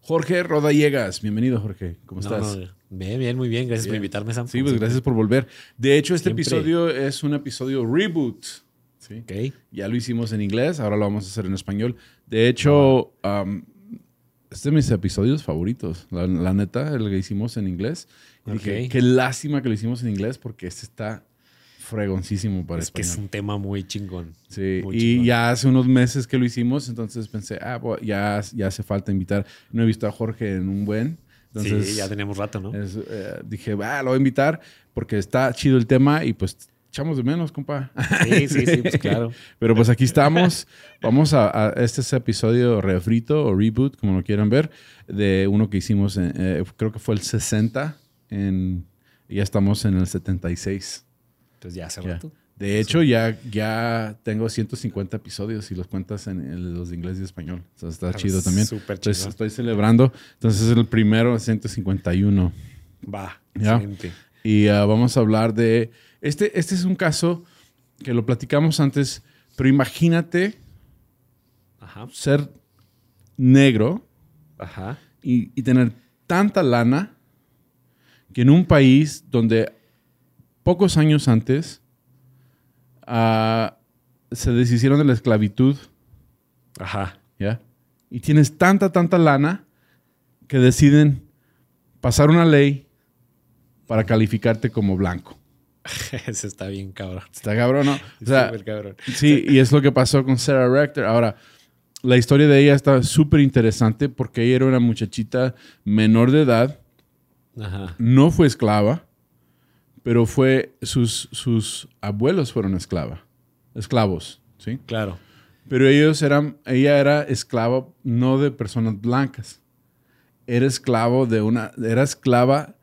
Jorge Rodallegas. Bienvenido, Jorge. ¿Cómo No, estás? no, bien, bien, muy bien. Gracias por invitarme, Sam. Sí, pues gracias por volver. De hecho, este Siempre. episodio es un episodio reboot. Sí. Ok. Ya lo hicimos en inglés, ahora lo vamos a hacer en español. De hecho, um, es de mis episodios favoritos. La, la neta, el que hicimos en inglés. Y dije, qué lástima que lo hicimos en inglés porque este está fregoncísimo para Es que es español. un tema muy chingón. Sí, muy y chingón. ya hace unos meses que lo hicimos, entonces pensé, ah, ya, ya hace falta invitar. No he visto a Jorge en un buen. Entonces, sí, ya teníamos rato, ¿no? es, eh, dije, ah, lo voy a invitar porque está chido el tema y pues echamos de menos, compa. Sí, sí, sí, pues claro. Pero pues aquí estamos. Vamos a, a- este es episodio refrito o reboot, como lo quieran ver, de uno que hicimos, en, eh, creo que fue el 60, en, y ya estamos en el 76. Entonces ya hace Ya. rato. De hecho, ya, ya tengo 150 episodios y los cuentas en, en los de inglés y español. Está Ah, chido también. Súper Entonces, chido. estoy celebrando. Entonces, es el primero, 151. Va. Ya. excelente. Y ah, vamos a hablar de... Este, este es un caso que lo platicamos antes, pero imagínate Ajá. ser negro Ajá. y, y tener tanta lana que en un país donde pocos años antes ah, se deshicieron de la esclavitud, Ajá. ¿ya? Y tienes tanta, tanta lana que deciden pasar una ley para calificarte como blanco. Eso está bien, cabrón. Está cabrón, ¿no? O sea, Súper cabrón. Sí, y es lo que pasó con Sarah Rector. Ahora, la historia de ella está súper interesante porque ella era una muchachita menor de edad, Ajá. no fue esclava, pero fue sus, sus abuelos fueron esclava, esclavos, ¿sí? Claro. Pero ellos eran, ella era esclava no de personas blancas, era esclavo de una, era esclava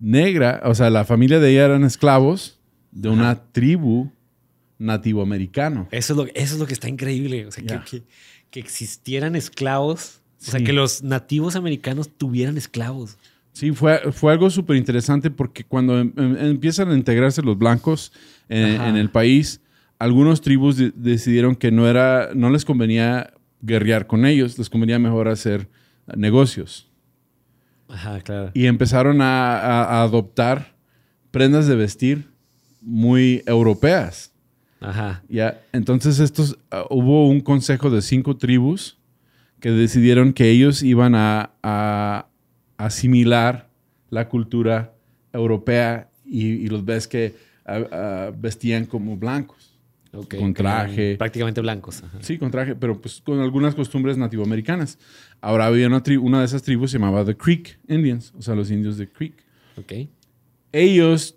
negra, o sea, la familia de ella eran esclavos de una tribu nativoamericano. Eso es lo, eso es lo que está increíble. O sea, que, que, que existieran esclavos. O sea, que los nativos americanos tuvieran esclavos. Sí, fue, fue algo súper interesante porque cuando em- em- empiezan a integrarse los blancos en, Ajá. en el país, algunos tribus de- decidieron que no, era, no les convenía guerrear con ellos, les convenía mejor hacer negocios. Ajá, claro. Y empezaron a, a- a adoptar prendas de vestir muy europeas. Ajá. Ya, entonces estos ah, hubo un consejo de cinco tribus que decidieron que ellos iban a, a asimilar la cultura europea y, y los ves que ah, ah, vestían como blancos. Con traje. Prácticamente blancos. Ajá. Sí, con traje, pero pues con algunas costumbres nativoamericanas. Ahora había una, de esas tribus se llamaba The Creek Indians, o sea, los indios de Creek. Ellos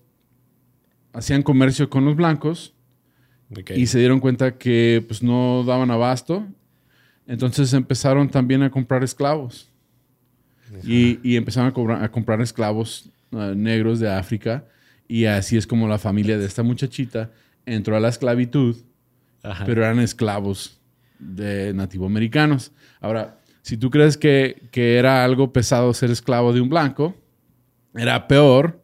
hacían comercio con los blancos y se dieron cuenta que pues no daban abasto. Entonces empezaron también a comprar esclavos. Y, y empezaron a, cobrar- a comprar esclavos ah, negros de África. Y así es como la familia de esta muchachita entró a la esclavitud, Ajá. pero eran esclavos de nativoamericanos. Ahora, si tú crees que, que era algo pesado ser esclavo de un blanco, era peor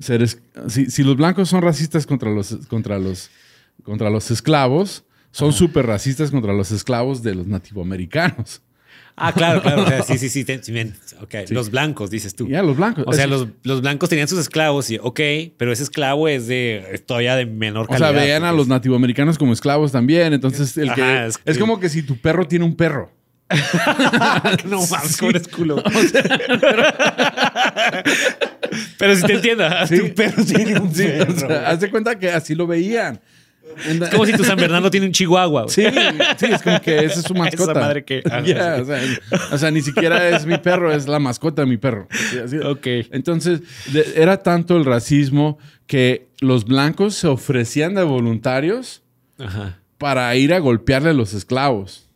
ser... es- Si, si los blancos son racistas contra los, contra los, contra los esclavos, son súper racistas contra los esclavos de los nativoamericanos. Ah, claro, claro. o sea, sí, sí, sí. te- sí, bien. Ok. Los blancos, dices tú. Ya, los blancos. O sea, los, los blancos tenían sus esclavos y, ok, pero ese esclavo es de todavía de menor O sea, calidad. veían a los nativoamericanos como esclavos también. Entonces, el que, es, como que si tu perro tiene un perro. no mames, Sí. culo. pero si te entiendo, Sí. tu perro tiene un o perro. sea, haz de cuenta que así lo veían. Es como si tu San Bernardo tiene un chihuahua. güey. Sí, sí, es como que esa es su mascota. Esa madre que- sí. o, sea, o sea, ni siquiera es mi perro, es la mascota de mi perro. Sí, Ok. Entonces, de- era tanto el racismo que los blancos se ofrecían de voluntarios Ajá. para ir a golpearle a los esclavos.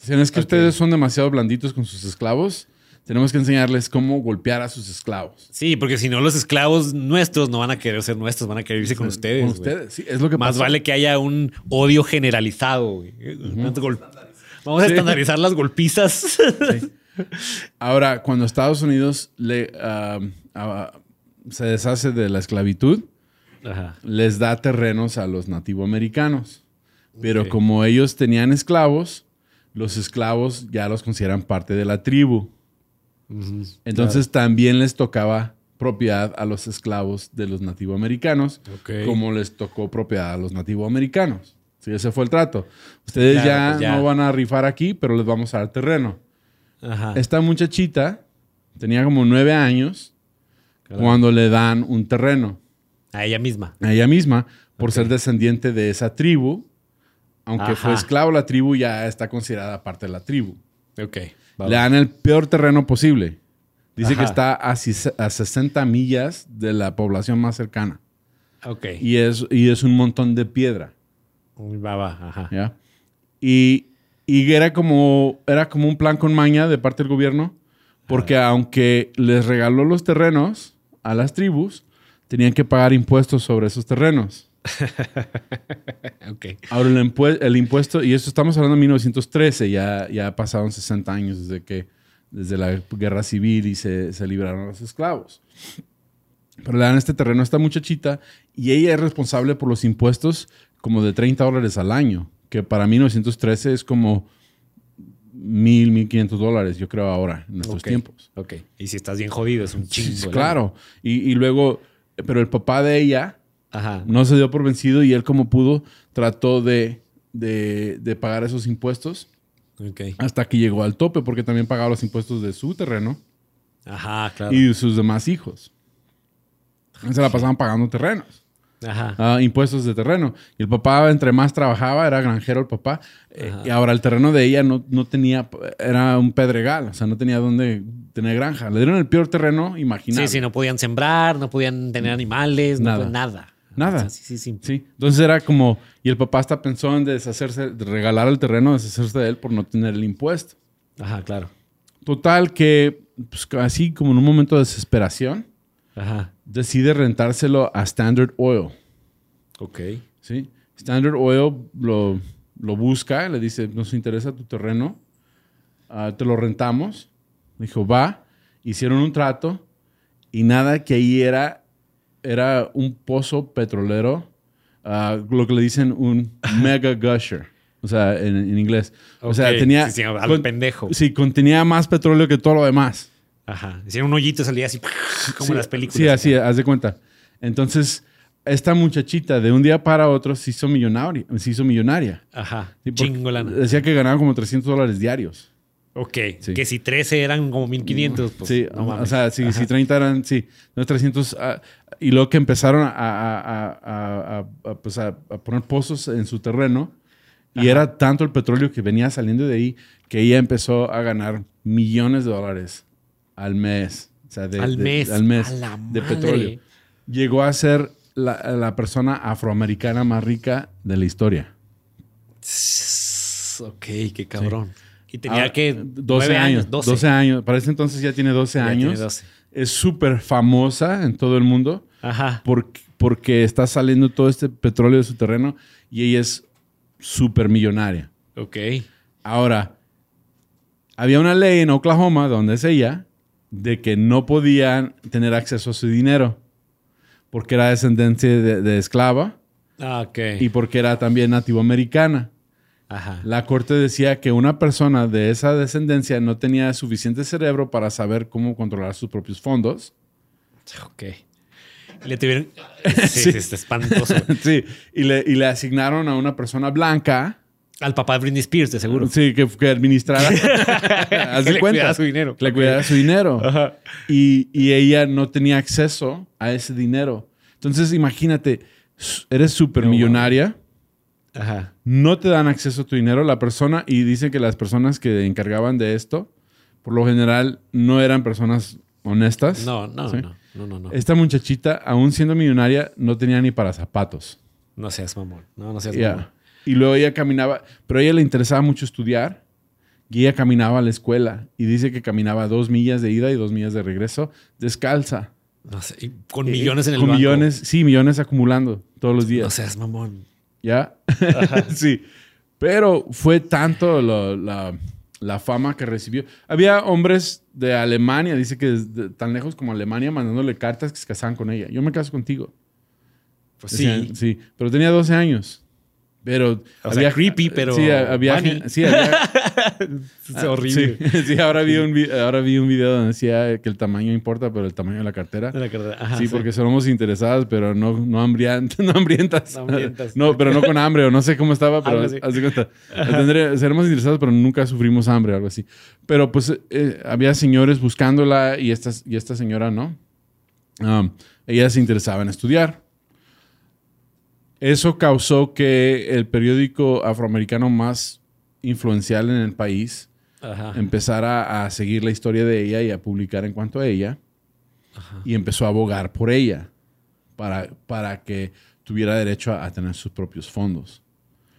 Decían, es que ustedes son demasiado blanditos con sus esclavos. Tenemos que enseñarles cómo golpear a sus esclavos. Sí, porque si no, los esclavos nuestros no van a querer ser nuestros, van a querer irse con ustedes. Con ustedes, sí, es lo que Más pasó. vale que haya un odio generalizado. Vamos a Sí. estandarizar las golpizas. Ahora, cuando Estados Unidos le, ah, ah, se deshace de la esclavitud, Ajá. les da terrenos a los nativoamericanos. Pero como ellos tenían esclavos, los esclavos ya los consideran parte de la tribu. Entonces también les tocaba propiedad a los esclavos de los nativoamericanos, Ok. como les tocó propiedad a los nativoamericanos. Sí, ese fue el trato. Ustedes Claro, ya, pues ya. no van a rifar aquí, pero les vamos a dar terreno. Ajá. Esta muchachita tenía como nueve años Claro. cuando le dan un terreno A ella misma. a ella misma por ser descendiente de esa tribu. Aunque Ajá. fue esclavo, la tribu ya está considerada parte de la tribu. Ok. Le dan el peor terreno posible. Dice Ajá. que está a, sis- a 60 millas de la población más cercana. Ok. Y es, y es un montón de piedra. Va, va. Ajá. ¿ya? Y, y era, como, era como un plan con maña de parte del gobierno, porque aunque les regaló los terrenos a las tribus, tenían que pagar impuestos sobre esos terrenos. Ok. Ahora el, impue- el impuesto, y esto estamos hablando de 1913, ya, ya pasaron 60 años desde que desde la guerra civil y se, se libraron los esclavos. Pero le dan este terreno a esta muchachita y ella es responsable por los impuestos como de 30 dólares al año, que para 1913 es como mil, 1500 dólares, yo creo ahora, en nuestros Ok. tiempos. Ok. Y si estás bien jodido, es un chingo. claro. Y, y luego, pero el papá de ella Ajá. no se dio por vencido y él como pudo trató de, de, de pagar esos impuestos hasta que llegó al tope porque también pagaba los impuestos de su terreno Ajá, claro. y de sus demás hijos. Se la pasaban pagando terrenos, Ajá. ah, impuestos de terreno. Y el papá, entre más trabajaba, era granjero el papá. eh, y ahora el terreno de ella no, no tenía, era un pedregal, o sea, no tenía dónde tener granja. Le dieron el peor terreno imaginable. Sí, sí, no podían sembrar, no podían tener animales, no Nada. podían- nada. Nada. Sí, sí, sí. Sí, entonces era como, y el papá hasta pensó en deshacerse, de regalar el terreno, deshacerse de él por no tener el impuesto. Ajá, claro. Total que, pues, así como en un momento de desesperación, Ajá. decide rentárselo a Standard Oil. Ok. ¿sí? Standard Oil lo, lo busca, le dice, nos interesa tu terreno, ah, te lo rentamos. Dijo, va. Hicieron un trato y nada que ahí era, era un pozo petrolero, ah, lo que le dicen un mega gusher, o sea, en, en inglés. O sea, tenía... sí, sí, al con- pendejo. Sí, contenía más petróleo que todo lo demás. Ajá. Hicieron un hoyito salía así, como Sí, en las películas. Sí, así, haz de cuenta. Entonces, esta muchachita de un día para otro se hizo millonaria. Se hizo millonaria. Ajá. Sí, porque Chingo lana. Decía que ganaba como 300 dólares diarios. Ok. Sí. Que si 13 eran como 1500, pues sí, no mames. o sea, si, si 30 eran, sí, no 300. ah, y luego que empezaron a, a- a- a- a- a, pues, a- poner pozos en su terreno. Y era tanto el petróleo que venía saliendo de ahí que ella empezó a ganar millones de dólares al mes. O sea, de- al de- mes. al mes A la de madre. petróleo. Llegó a ser la, la persona afroamericana más rica de la historia. Ok, qué cabrón. Y tenía que 12 nueve años. 12. 12 años. Para ese entonces ya tiene 12 Ya tiene años. 12. Es súper famosa en todo el mundo Ajá. porque, porque está saliendo todo este petróleo de su terreno y ella es súper millonaria. Ok. Ahora, había una ley en Oklahoma, donde es ella, de que no podían tener acceso a su dinero porque era descendencia de, de esclava Ah, ok. y porque era también nativoamericana. Ajá. La corte decía que una persona de esa descendencia no tenía suficiente cerebro para saber cómo controlar sus propios fondos. Ok. Le tuvieron. Sí, Sí. sí, está espantoso. sí, y le, y le asignaron a una persona blanca, Al papá de Britney Spears, de seguro. sí, que, que administrara. Haz Que le cuenta. cuidara su dinero. Que le cuidara su dinero. Y, y ella no tenía acceso a ese dinero. Entonces, imagínate, eres súper millonaria, Ajá. no te dan acceso a tu dinero. La persona, y dicen que las personas que encargaban de esto, por lo general, no eran personas honestas. No, no, ¿Sí? no, no, no, no. Esta muchachita, aún siendo millonaria, no tenía ni para zapatos. No seas mamón. No, no seas mamón. Y luego ella caminaba, pero a ella le interesaba mucho estudiar Y ella caminaba a la escuela y dice que caminaba dos millas de ida y dos millas de regreso descalza. No sé, y con millones en el Con banco. millones, sí, millones acumulando todos los días. No seas mamón. ¿Ya? sí. Pero fue tanto la, la fama que recibió. Había hombres de Alemania, dice que desde tan lejos como Alemania, mandándole cartas que se casaban con ella. Yo me caso contigo. Pues Decían, sí. sí. Pero tenía 12 años. Pero. O sea, creepy, pero Sí, había. Sí, había- Es horrible. Sí, sí, ahora, vi un, ahora vi un video donde decía que el tamaño importa, pero el tamaño de la cartera. De la carrera. Ajá, sí, porque somos interesadas, pero no, no, hambrientas, no hambrientas. No hambrientas. No, pero no con hambre, o no sé cómo estaba, pero así. haz de cuenta. Tendré- seremos interesados, pero nunca sufrimos hambre o algo así. Pero pues eh, había señores buscándola y esta, y esta señora no. Um, ella se interesaba en estudiar. Eso causó que el periódico afroamericano más influencial en el país Ajá. empezara a seguir la historia de ella y a publicar en cuanto a ella. Ajá. Y empezó a abogar por ella para, para que tuviera derecho a, a tener sus propios fondos.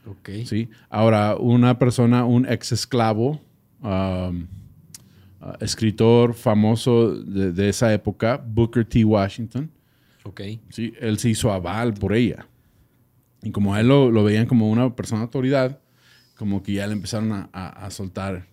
Ok. ¿sí? Ahora, una persona, un ex esclavo, um, uh, escritor famoso de, de esa época, Booker T. Washington, Ok. ¿sí? él se hizo aval por ella. Y como a él lo, lo veían como una persona de autoridad, como que ya le empezaron a, a- a soltar,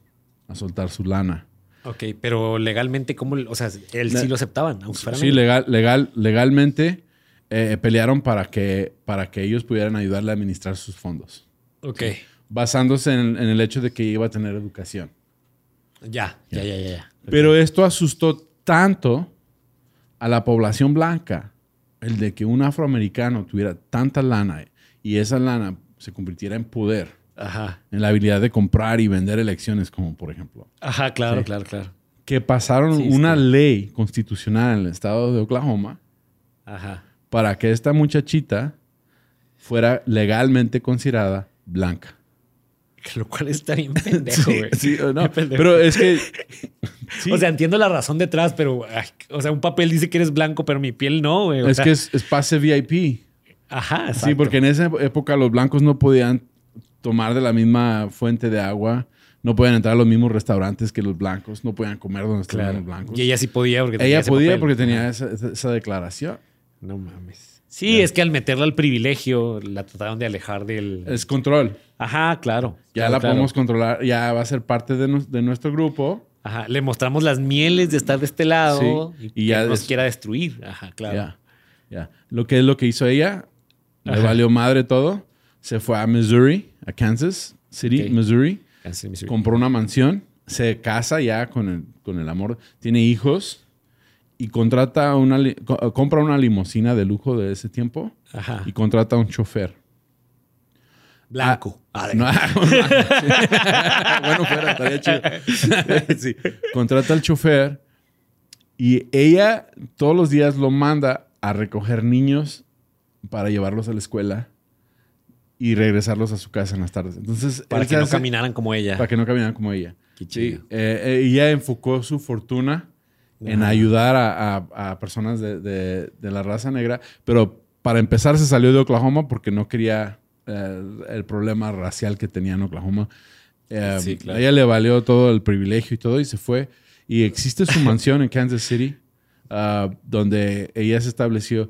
a soltar su lana. Ok, pero legalmente, ¿cómo? O sea, él sí lo aceptaban, Sí, legal, legal, legalmente eh, pelearon para que, para que ellos pudieran ayudarle a administrar sus fondos, Ok. basándose en, en el hecho de que iba a tener educación. Ya, ya, ya, ya. ya. Pero esto asustó tanto a la población blanca, el de que un afroamericano tuviera tanta lana y esa lana se convirtiera en poder, Ajá. en la habilidad de comprar y vender elecciones, como por ejemplo, Ajá, claro, Sí. claro, claro. que pasaron Sí, una que- ley constitucional en el estado de Oklahoma Ajá. para que esta muchachita fuera legalmente considerada blanca. Lo cual está bien pendejo, Sí, güey. sí, o no, pero es que sí, O sea, entiendo la razón detrás, pero, ay, o sea, un papel dice que eres blanco, pero mi piel no, güey. Es sea, que es, es pase VIP. Ajá, exacto. Sí, porque en esa época los blancos no podían tomar de la misma fuente de agua, no podían entrar a los mismos restaurantes que los blancos, no podían comer donde estaban Claro. los blancos. Y ella sí podía porque tenía Ella podía papel. porque tenía esa, declaración. No mames. Sí, es que al meterla al privilegio la trataron de alejar del. Es control. Ajá, claro. Ya Claro, la podemos controlar, ya va a ser parte de, nuestro grupo. Ajá, le mostramos las mieles de estar de este lado Sí, y, y que ya nos quiera destruir. Ajá, claro. Ya, ya. Lo que es lo que hizo ella, le Ajá. valió madre todo. Se fue a Missouri, a Kansas City. Missouri. Kansas, Missouri. Compró una mansión, se casa ya con el, con el amor, tiene hijos y contrata una, compra una limusina de lujo de ese tiempo Ajá. y contrata a un chofer. Blanco. Ah, No, bueno, fuera, estaría chido. Sí. Contrata al chofer y ella todos los días lo manda a recoger niños para llevarlos a la escuela y regresarlos a su casa en las tardes. Entonces, para que no caminaran como ella. para que no caminaran como ella. Qué Sí, chido. eh, eh, ella enfocó su fortuna en ayudar a, a- a personas de, de- de la raza negra, pero para empezar se salió de Oklahoma porque no quería eh, el problema racial que tenía en Oklahoma. Eh, Sí, claro. A ella le valió todo el privilegio y todo y se fue. Y existe su mansión en Kansas City, ah, donde ella se estableció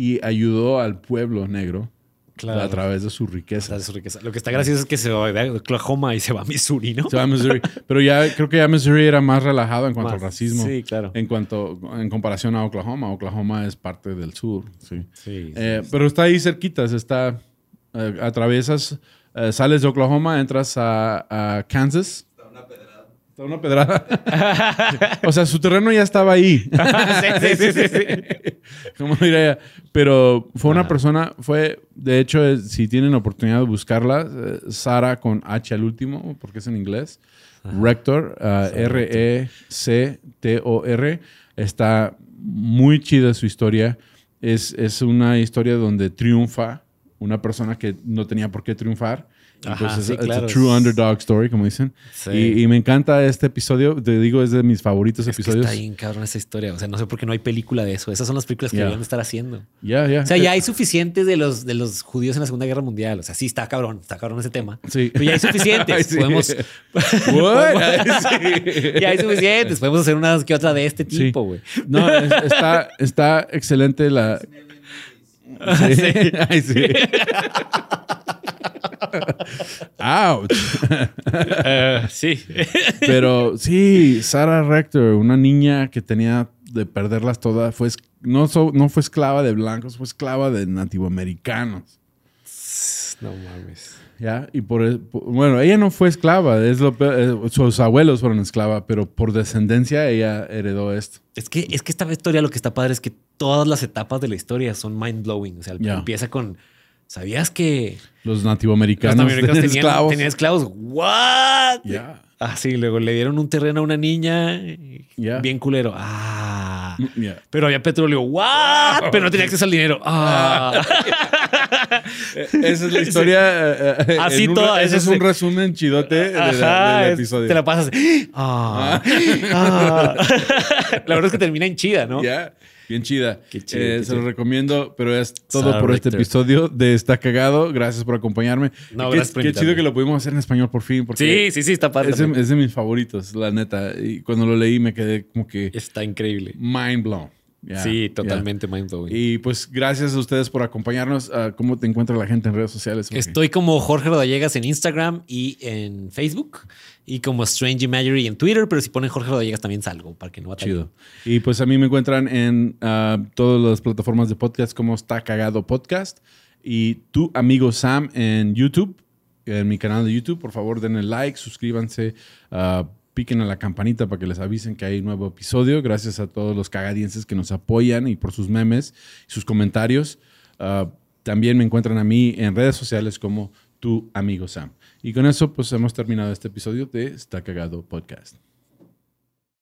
y ayudó al pueblo negro Claro. a través de su riqueza. es su riqueza. Lo que está gracioso es que se va de Oklahoma y se va a Missouri, ¿no? Se va a Missouri. Pero ya creo que ya Missouri era más relajado en cuanto Más. al racismo. Sí, claro. En cuanto, en comparación a Oklahoma. Oklahoma es parte del sur, sí. Sí. Eh, pero está ahí cerquitas, está, eh, eh, sales de Oklahoma, entras a, a Kansas. Una pedrada. O sea, su terreno ya estaba ahí. sí, sí, sí, sí. ¿Cómo diría ella? Pero fue una persona, fue, de hecho, es- si tienen oportunidad de buscarla, eh, Sara con H al último, porque es en inglés. Rector, R-E-C-T-O-R. Está muy chida su historia. Es, es una historia donde triunfa una persona que no tenía por qué triunfar Y Ajá, pues es, sí, it's claro. a true underdog story, como dicen. Sí. Y, y me encanta este episodio. Te digo, es de mis favoritos Es que episodios. está bien cabrón esa historia. O sea, no sé por qué no hay película de eso. Esas son las películas que Ya. deberían estar haciendo. Ya, ya. O sea, ya hay suficientes de los, de los judíos en la Segunda Guerra Mundial. O sea, sí está cabrón, está cabrón ese tema. Sí. Pero ya hay suficientes. Sí. Podemos, ya hay suficientes. Podemos hacer una que otra de este tipo, güey. No, es- está, está excelente la. Sí. Ay, sí. Ouch. Eh, sí. Pero sí, Sarah Rector, una niña que tenía de perderlas todas, fue, no, so- no fue esclava de blancos, fue esclava de nativoamericanos. No mames. ¿Ya? Y por, por- bueno, ella no fue esclava, es lo peor, eh, sus abuelos fueron esclava, pero por descendencia ella heredó esto. Es que, es que esta historia lo que está padre es que todas las etapas de la historia son mind blowing. O sea, empieza con. ¿Sabías que Los los nativoamericanos, tenían esclavos. tenían esclavos? ¿What? Ya. Ah, sí, luego le dieron un terreno a una niña. Bien culero. Ah. Ya. Pero había petróleo. ¿What? Pero no tenía acceso al dinero. Ah. Esa es la historia. eh, eh, Así un- toda, Ese es un resumen chidote de la- Ajá, del es- episodio. Te la pasas. Ah, ah. la verdad es que termina en chida, ¿no? Ya, bien chida. Qué chido, Eh, qué se lo chido. recomiendo, pero es todo Sarah por este episodio de Está Cagado. Gracias por acompañarme. No, qué, gracias por qué chido que lo pudimos hacer en español por fin. Porque Sí, sí, sí, está padre. De, es de mis favoritos, la neta. Y cuando lo leí me quedé como que Está increíble. mind blown. Sí, totalmente mind blowing. Y pues gracias a ustedes por acompañarnos. ¿Cómo te encuentra la gente en redes sociales? Jorge? Estoy como Jorge Rodallegas en Instagram y en Facebook y como Strange Imagery en Twitter, pero si ponen Jorge Rodallegas también salgo para que no batallen. Chido. Y pues a mí me encuentran en ah, todas las plataformas de podcast como Está Cagado Podcast. Y tu amigo Sam en YouTube, en mi canal de YouTube. Por favor, denle like, suscríbanse, ah, piquen a la campanita para que les avisen que hay nuevo episodio. Gracias a todos los cagadienses que nos apoyan y por sus memes y sus comentarios. Ah, también me encuentran a mí en redes sociales como tu amigo Sam. Y con eso, pues hemos terminado este episodio de Está Cagado Podcast.